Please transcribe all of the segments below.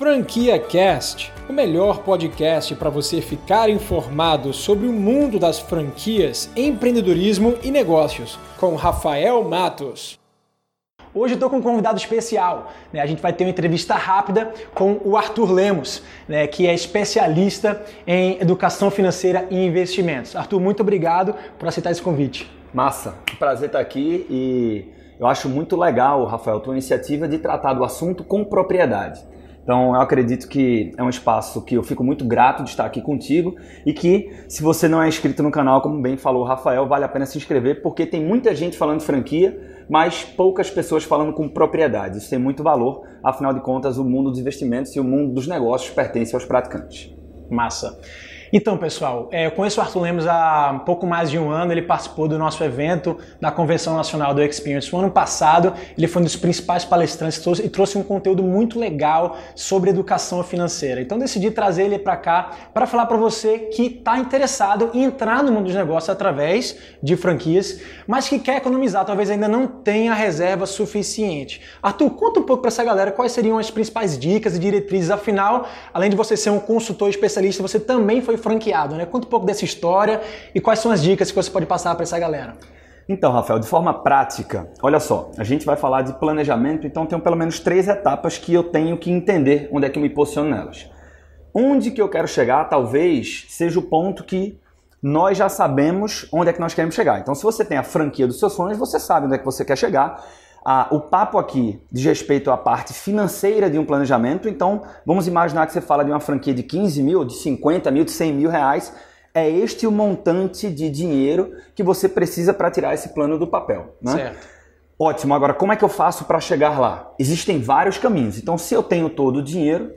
Franquia Cast, o melhor podcast para você ficar informado sobre o mundo das franquias, empreendedorismo e negócios, com Rafael Matos. Hoje eu estou com um convidado especial. Né? A gente vai ter uma entrevista rápida com o Arthur Lemos, né? que é especialista em educação financeira e investimentos. Arthur, muito obrigado por aceitar esse convite. Massa, prazer estar aqui e eu acho muito legal, Rafael, tua iniciativa de tratar do assunto com propriedade. Então, eu acredito que é um espaço que eu fico muito grato de estar aqui contigo e que, se você não é inscrito no canal, como bem falou o Rafael, vale a pena se inscrever porque tem muita gente falando franquia, mas poucas pessoas falando com propriedade. Isso tem muito valor, afinal de contas, o mundo dos investimentos e o mundo dos negócios pertence aos praticantes. Massa. Então, pessoal, é, eu conheço o Arthur Lemos há pouco mais de um ano. Ele participou do nosso evento da Convenção Nacional do Experience. No ano passado, ele foi um dos principais palestrantes e trouxe um conteúdo muito legal sobre educação financeira. Então, decidi trazer ele para cá para falar para você que está interessado em entrar no mundo dos negócios através de franquias, mas que quer economizar, talvez ainda não tenha reserva suficiente. Arthur, conta um pouco para essa galera quais seriam as principais dicas e diretrizes. Afinal, além de você ser um consultor especialista, você também foi franqueado, né? Conta um pouco dessa história e quais são as dicas que você pode passar para essa galera. Então, Rafael, de forma prática, olha só, a gente vai falar de planejamento, então tem pelo menos três etapas que eu tenho que entender onde é que eu me posiciono nelas. Onde que eu quero chegar, talvez, seja o ponto que nós já sabemos onde é que nós queremos chegar. Então, se você tem a franquia dos seus sonhos, você sabe onde é que você quer chegar ah, o papo aqui diz respeito à parte financeira de um planejamento, então vamos imaginar que você fala de uma franquia de 15 mil, de 50 mil, de 100 mil reais. É este o montante de dinheiro que você precisa para tirar esse plano do papel. Né? Certo. Ótimo, agora como é que eu faço para chegar lá? Existem vários caminhos. Então, se eu tenho todo o dinheiro,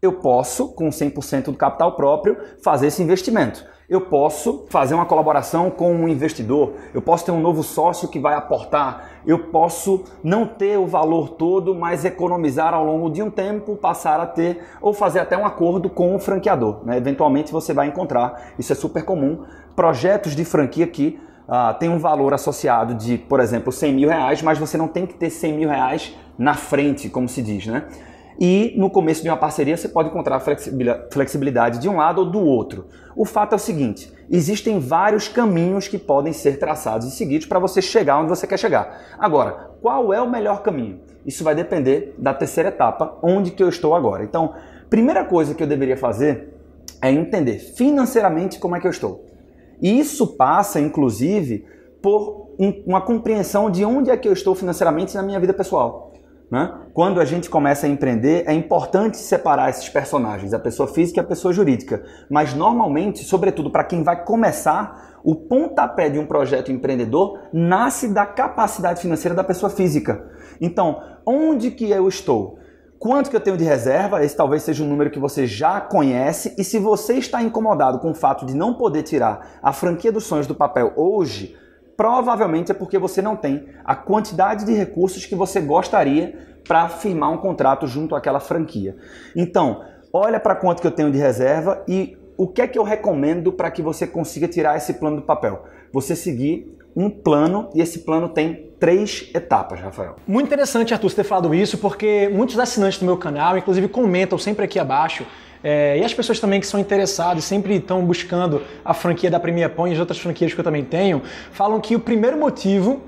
eu posso, com 100% do capital próprio, fazer esse investimento eu posso fazer uma colaboração com um investidor, eu posso ter um novo sócio que vai aportar, eu posso não ter o valor todo, mas economizar ao longo de um tempo, passar a ter, ou fazer até um acordo com o franqueador. Né? Eventualmente você vai encontrar, isso é super comum, projetos de franquia que uh, tem um valor associado de, por exemplo, 100 mil reais, mas você não tem que ter 100 mil reais na frente, como se diz, né? E no começo de uma parceria você pode encontrar flexibilidade de um lado ou do outro. O fato é o seguinte: existem vários caminhos que podem ser traçados e seguidos para você chegar onde você quer chegar. Agora, qual é o melhor caminho? Isso vai depender da terceira etapa, onde que eu estou agora. Então, primeira coisa que eu deveria fazer é entender financeiramente como é que eu estou. E isso passa, inclusive, por uma compreensão de onde é que eu estou financeiramente na minha vida pessoal. Né? Quando a gente começa a empreender, é importante separar esses personagens, a pessoa física e a pessoa jurídica. Mas normalmente, sobretudo para quem vai começar, o pontapé de um projeto empreendedor nasce da capacidade financeira da pessoa física. Então, onde que eu estou? Quanto que eu tenho de reserva? Esse talvez seja um número que você já conhece. E se você está incomodado com o fato de não poder tirar a franquia dos sonhos do papel hoje, provavelmente é porque você não tem a quantidade de recursos que você gostaria para firmar um contrato junto àquela franquia. Então, olha para quanto que eu tenho de reserva e o que é que eu recomendo para que você consiga tirar esse plano do papel? Você seguir um plano e esse plano tem três etapas, Rafael. Muito interessante, Arthur, você ter falado isso, porque muitos assinantes do meu canal, inclusive, comentam sempre aqui abaixo é, e as pessoas também que são interessadas, sempre estão buscando a franquia da Premier Point e as outras franquias que eu também tenho, falam que o primeiro motivo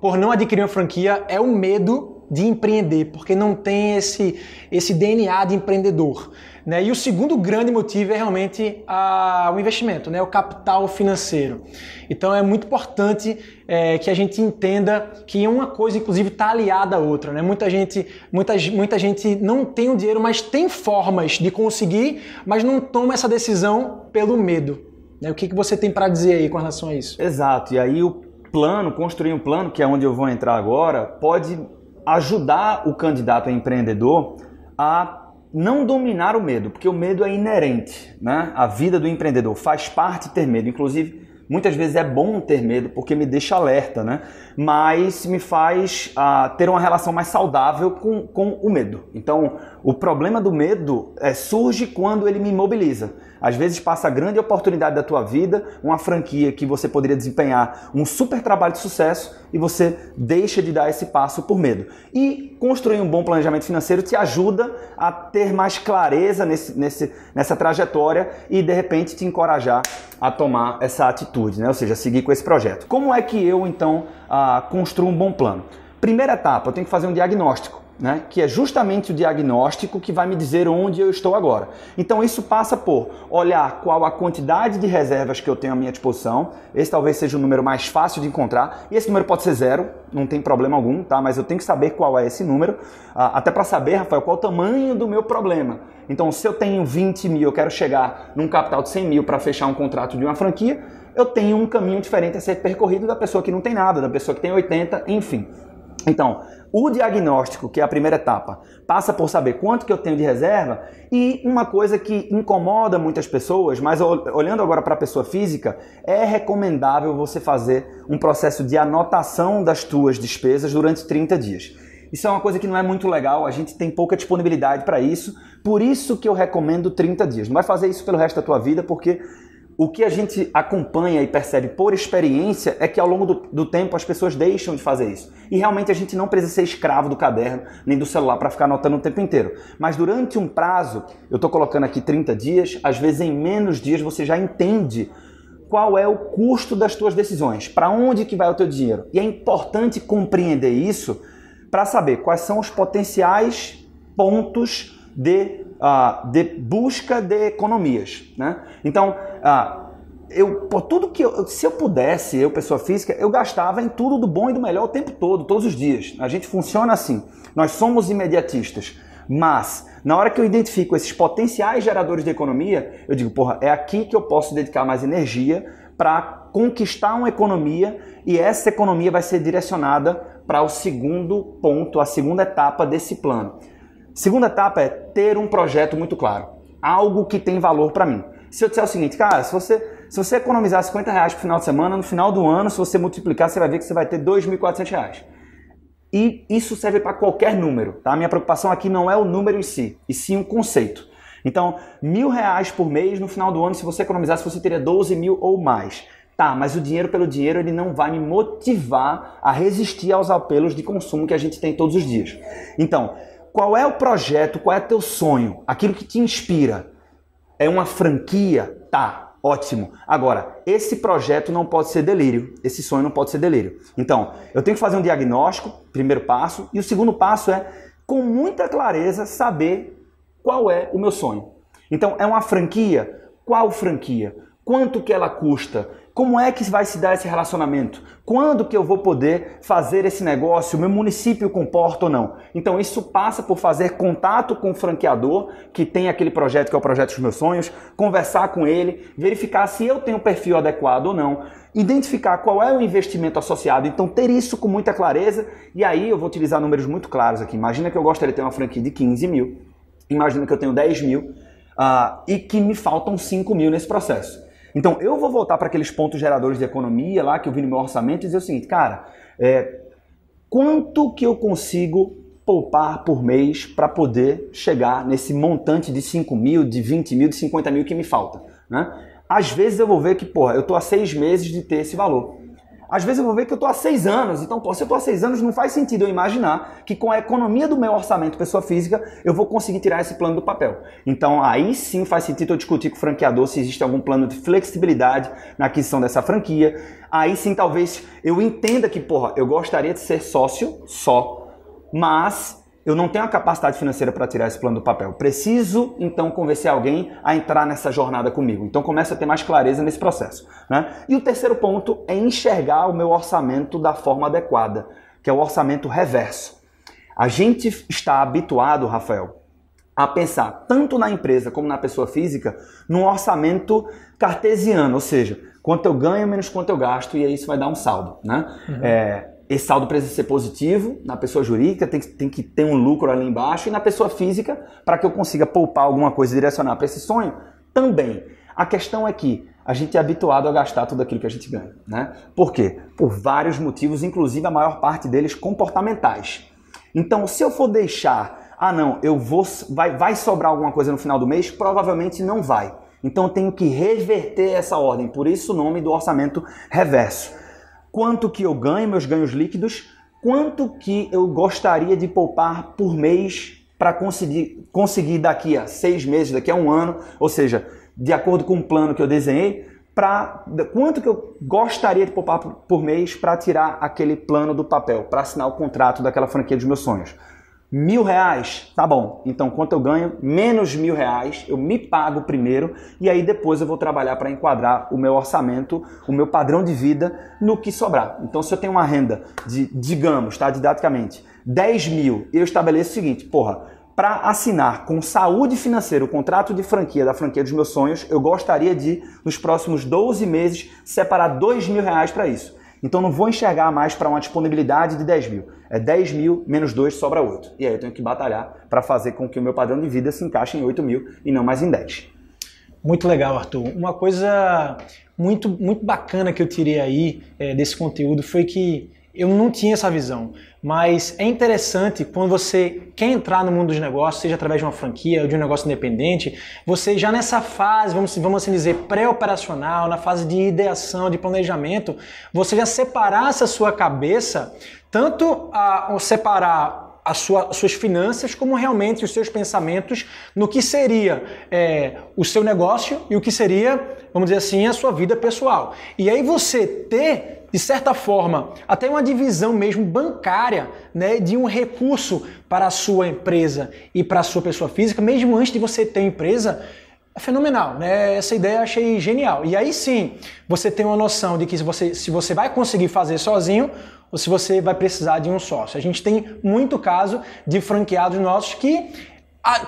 por não adquirir uma franquia é o medo de empreender, porque não tem esse, esse DNA de empreendedor. Né? E o segundo grande motivo é realmente a, o investimento, né? o capital financeiro. Então é muito importante é, que a gente entenda que uma coisa, inclusive, está aliada à outra. Né? Muita, gente, muita, muita gente não tem o dinheiro, mas tem formas de conseguir, mas não toma essa decisão pelo medo. Né? O que, que você tem para dizer aí com relação a isso? Exato. E aí o plano, construir um plano, que é onde eu vou entrar agora, pode ajudar o candidato a empreendedor a não dominar o medo, porque o medo é inerente, né? A vida do empreendedor faz parte ter medo. Inclusive, Muitas vezes é bom ter medo porque me deixa alerta, né? Mas me faz uh, ter uma relação mais saudável com, com o medo. Então, o problema do medo é, surge quando ele me imobiliza. Às vezes passa a grande oportunidade da tua vida, uma franquia que você poderia desempenhar um super trabalho de sucesso e você deixa de dar esse passo por medo. E construir um bom planejamento financeiro te ajuda a ter mais clareza nesse, nesse, nessa trajetória e de repente te encorajar a tomar essa atitude, né? ou seja, seguir com esse projeto. Como é que eu então ah, construo um bom plano? Primeira etapa, eu tenho que fazer um diagnóstico né, que é justamente o diagnóstico que vai me dizer onde eu estou agora. Então isso passa por olhar qual a quantidade de reservas que eu tenho à minha disposição. Esse talvez seja o número mais fácil de encontrar. E esse número pode ser zero, não tem problema algum, tá? Mas eu tenho que saber qual é esse número, ah, até para saber, Rafael, qual é o tamanho do meu problema. Então, se eu tenho 20 mil, eu quero chegar num capital de 100 mil para fechar um contrato de uma franquia, eu tenho um caminho diferente a ser percorrido da pessoa que não tem nada, da pessoa que tem 80, enfim. Então, o diagnóstico, que é a primeira etapa, passa por saber quanto que eu tenho de reserva e uma coisa que incomoda muitas pessoas, mas olhando agora para a pessoa física, é recomendável você fazer um processo de anotação das tuas despesas durante 30 dias. Isso é uma coisa que não é muito legal, a gente tem pouca disponibilidade para isso, por isso que eu recomendo 30 dias. Não vai fazer isso pelo resto da tua vida, porque o que a gente acompanha e percebe por experiência é que ao longo do, do, tempo as pessoas deixam de fazer isso. E realmente a gente não precisa ser escravo do caderno nem do celular para ficar anotando o tempo inteiro. Mas durante um prazo, eu estou colocando aqui 30 dias, às vezes em menos dias você já entende qual é o custo das tuas decisões, para onde que vai o teu dinheiro. E é importante compreender isso para saber quais são os potenciais pontos de uh, de busca de economias. Né? Então, uh, eu, por tudo que eu, se eu pudesse, eu, pessoa física, eu gastava em tudo do bom e do melhor o tempo todo, todos os dias. A gente funciona assim. Nós somos imediatistas. Mas, na hora que eu identifico esses potenciais geradores de economia, eu digo, porra, é aqui que eu posso dedicar mais energia para conquistar uma economia e essa economia vai ser direcionada para o segundo ponto, a segunda etapa desse plano. Segunda etapa é ter um projeto muito claro. Algo que tem valor para mim. Se eu disser o seguinte, cara, se você, se você economizar 50 reais pro final de semana, no final do ano, se você multiplicar, você vai ver que você vai ter 2.400 reais. E isso serve para qualquer número, tá? Minha preocupação aqui não é o número em si, e sim o conceito. Então, mil reais por mês no final do ano, se você economizasse, você teria 12 mil ou mais. Tá, mas o dinheiro pelo dinheiro ele não vai me motivar a resistir aos apelos de consumo que a gente tem todos os dias. Então, qual é o projeto? Qual é teu sonho? Aquilo que te inspira? É uma franquia? Tá, ótimo. Agora, esse projeto não pode ser delírio. Esse sonho não pode ser delírio. Então, eu tenho que fazer um diagnóstico, primeiro passo, e o segundo passo é, com muita clareza, saber qual é o meu sonho. Então, é uma franquia? Qual franquia? Quanto que ela custa? Como é que vai se dar esse relacionamento? Quando que eu vou poder fazer esse negócio? Meu município comporta ou não? Então isso passa por fazer contato com o franqueador que tem aquele projeto que é o projeto dos meus sonhos, conversar com ele, verificar se eu tenho o perfil adequado ou não, identificar qual é o investimento associado, então ter isso com muita clareza e aí eu vou utilizar números muito claros aqui. Imagina que eu gostaria de ter uma franquia de 15 mil, imagina que eu tenho 10 mil uh, e que me faltam 5 mil nesse processo. Então eu vou voltar para aqueles pontos geradores de economia lá que eu vi no meu orçamento e dizer o seguinte, cara, é, quanto que eu consigo poupar por mês para poder chegar nesse montante de 5 mil, de 20 mil, de 50 mil que me falta? Né? Às vezes eu vou ver que, porra, eu estou há seis meses de ter esse valor. Às vezes eu vou ver que eu estou há seis anos, então, pô, se eu estou há seis anos, não faz sentido eu imaginar que com a economia do meu orçamento pessoa física, eu vou conseguir tirar esse plano do papel. Então, aí sim faz sentido eu discutir com o franqueador se existe algum plano de flexibilidade na aquisição dessa franquia. Aí sim, talvez eu entenda que, porra, eu gostaria de ser sócio só, mas eu não tenho a capacidade financeira para tirar esse plano do papel. Preciso, então, convencer alguém a entrar nessa jornada comigo. Então, começa a ter mais clareza nesse processo. Né? E o terceiro ponto é enxergar o meu orçamento da forma adequada, que é o orçamento reverso. A gente está habituado, Rafael, a pensar tanto na empresa como na pessoa física num orçamento cartesiano, ou seja, quanto eu ganho menos quanto eu gasto, e aí isso vai dar um saldo. Né? Uhum. É, esse saldo precisa ser positivo, na pessoa jurídica tem que, tem que ter um lucro ali embaixo, e na pessoa física, para que eu consiga poupar alguma coisa e direcionar para esse sonho, também. A questão é que a gente é habituado a gastar tudo aquilo que a gente ganha. Né? Por quê? Por vários motivos, inclusive a maior parte deles comportamentais. Então, se eu for deixar, ah não, eu vou, vai, vai sobrar alguma coisa no final do mês, provavelmente não vai. Então eu tenho que reverter essa ordem, por isso o nome do orçamento reverso. Quanto que eu ganho, meus ganhos líquidos, quanto que eu gostaria de poupar por mês para conseguir, conseguir daqui a seis meses, daqui a um ano, ou seja, de acordo com o plano que eu desenhei, para quanto que eu gostaria de poupar por, mês para tirar aquele plano do papel, para assinar o contrato daquela franquia dos meus sonhos. Mil reais, tá bom. Então, quanto eu ganho? Menos mil reais, eu me pago primeiro e aí depois eu vou trabalhar para enquadrar o meu orçamento, o meu padrão de vida no que sobrar. Então, se eu tenho uma renda de, digamos, tá, didaticamente, 10 mil, eu estabeleço o seguinte, porra, para assinar com saúde financeira o contrato de franquia da franquia dos meus sonhos, eu gostaria de, nos próximos 12 meses, separar 2 mil reais para isso. Então não vou enxergar mais para uma disponibilidade de 10 mil. É 10 mil menos 2 sobra 8. E aí eu tenho que batalhar para fazer com que o meu padrão de vida se encaixe em 8 mil e não mais em 10. Muito legal, Arthur. Uma coisa muito, muito bacana que eu tirei aí é, desse conteúdo foi que eu não tinha essa visão, mas é interessante quando você quer entrar no mundo dos negócios, seja através de uma franquia ou de um negócio independente, você já nessa fase, vamos, vamos assim dizer, pré-operacional, na fase de ideação, de planejamento, você já separasse a sua cabeça, tanto a, separar a sua, as suas finanças, como realmente os seus pensamentos no que seria é, o seu negócio e o que seria, vamos dizer assim, a sua vida pessoal. E aí você ter de certa forma, até uma divisão mesmo bancária né, de um recurso para a sua empresa e para a sua pessoa física, mesmo antes de você ter empresa, é fenomenal, né? Essa ideia eu achei genial. E aí sim, você tem uma noção de que se você, se você vai conseguir fazer sozinho ou se você vai precisar de um sócio. A gente tem muito caso de franqueados nossos que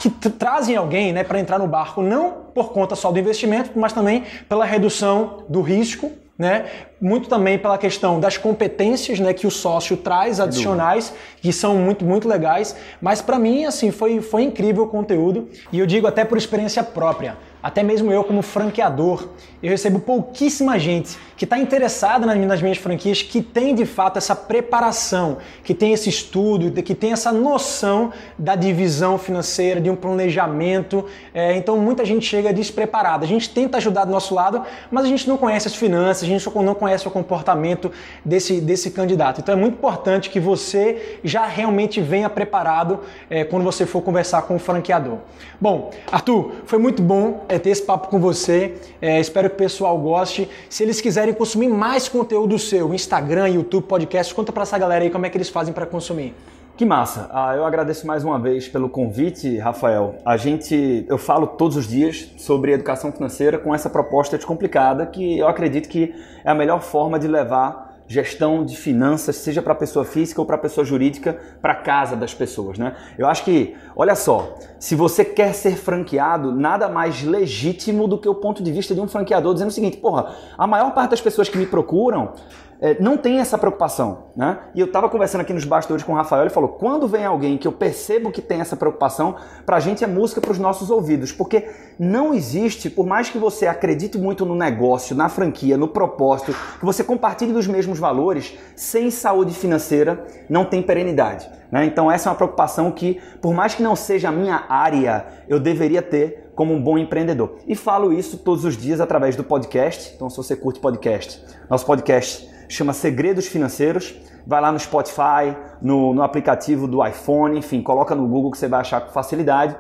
que trazem alguém né, para entrar no barco, não por conta só do investimento, mas também pela redução do risco né? Muito também pela questão das competências, né, que o sócio traz adicionais, que são muito muito legais, mas para mim assim foi foi incrível o conteúdo e eu digo até por experiência própria. Até mesmo eu, como franqueador, eu recebo pouquíssima gente que está interessada nas minhas franquias, que tem de fato essa preparação, que tem esse estudo, que tem essa noção da divisão financeira, de um planejamento. É, então muita gente chega despreparada. A gente tenta ajudar do nosso lado, mas a gente não conhece as finanças, a gente não conhece o comportamento desse, desse candidato. Então é muito importante que você já realmente venha preparado é, quando você for conversar com o franqueador. Bom, Arthur, foi muito bom é, ter esse papo com você. É, espero que o pessoal goste. Se eles quiserem consumir mais conteúdo seu, Instagram, YouTube, podcast, conta para essa galera aí como é que eles fazem para consumir. Que massa! Ah, eu agradeço mais uma vez pelo convite, Rafael. A gente, eu falo todos os dias sobre educação financeira com essa proposta descomplicada que eu acredito que é a melhor forma de levar gestão de finanças, seja para pessoa física ou para pessoa jurídica, para casa das pessoas, né? Eu acho que, olha só, se você quer ser franqueado, nada mais legítimo do que o ponto de vista de um franqueador dizendo o seguinte, porra, a maior parte das pessoas que me procuram é, não tem essa preocupação, né? E eu estava conversando aqui nos bastidores com o Rafael, ele falou, quando vem alguém que eu percebo que tem essa preocupação, para a gente é música para os nossos ouvidos, porque não existe, por mais que você acredite muito no negócio, na franquia, no propósito, que você compartilhe dos mesmos valores, sem saúde financeira não tem perenidade. Né? Então essa é uma preocupação que, por mais que não seja a minha área, eu deveria ter como um bom empreendedor. E falo isso todos os dias através do podcast. Então, se você curte podcast, nosso podcast chama Segredos Financeiros. Vai lá no Spotify, no, no aplicativo do iPhone, enfim, coloca no Google que você vai achar com facilidade.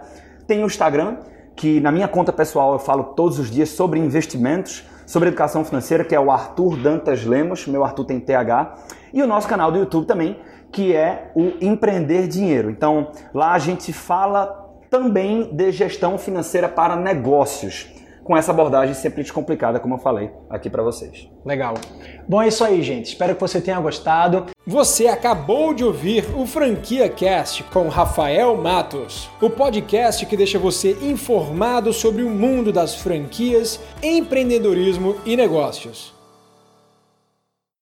Tem o Instagram, que na minha conta pessoal eu falo todos os dias sobre investimentos, sobre educação financeira, que é o Arthur Dantas Lemos, meu Arthur tem TH, e o nosso canal do YouTube também, que é o Empreender Dinheiro. Então, lá a gente fala também de gestão financeira para negócios com essa abordagem sempre descomplicada, como eu falei aqui para vocês. Legal. Bom, é isso aí, gente. Espero que você tenha gostado. Você acabou de ouvir o Franquia Cast com Rafael Matos, o podcast que deixa você informado sobre o mundo das franquias, empreendedorismo e negócios.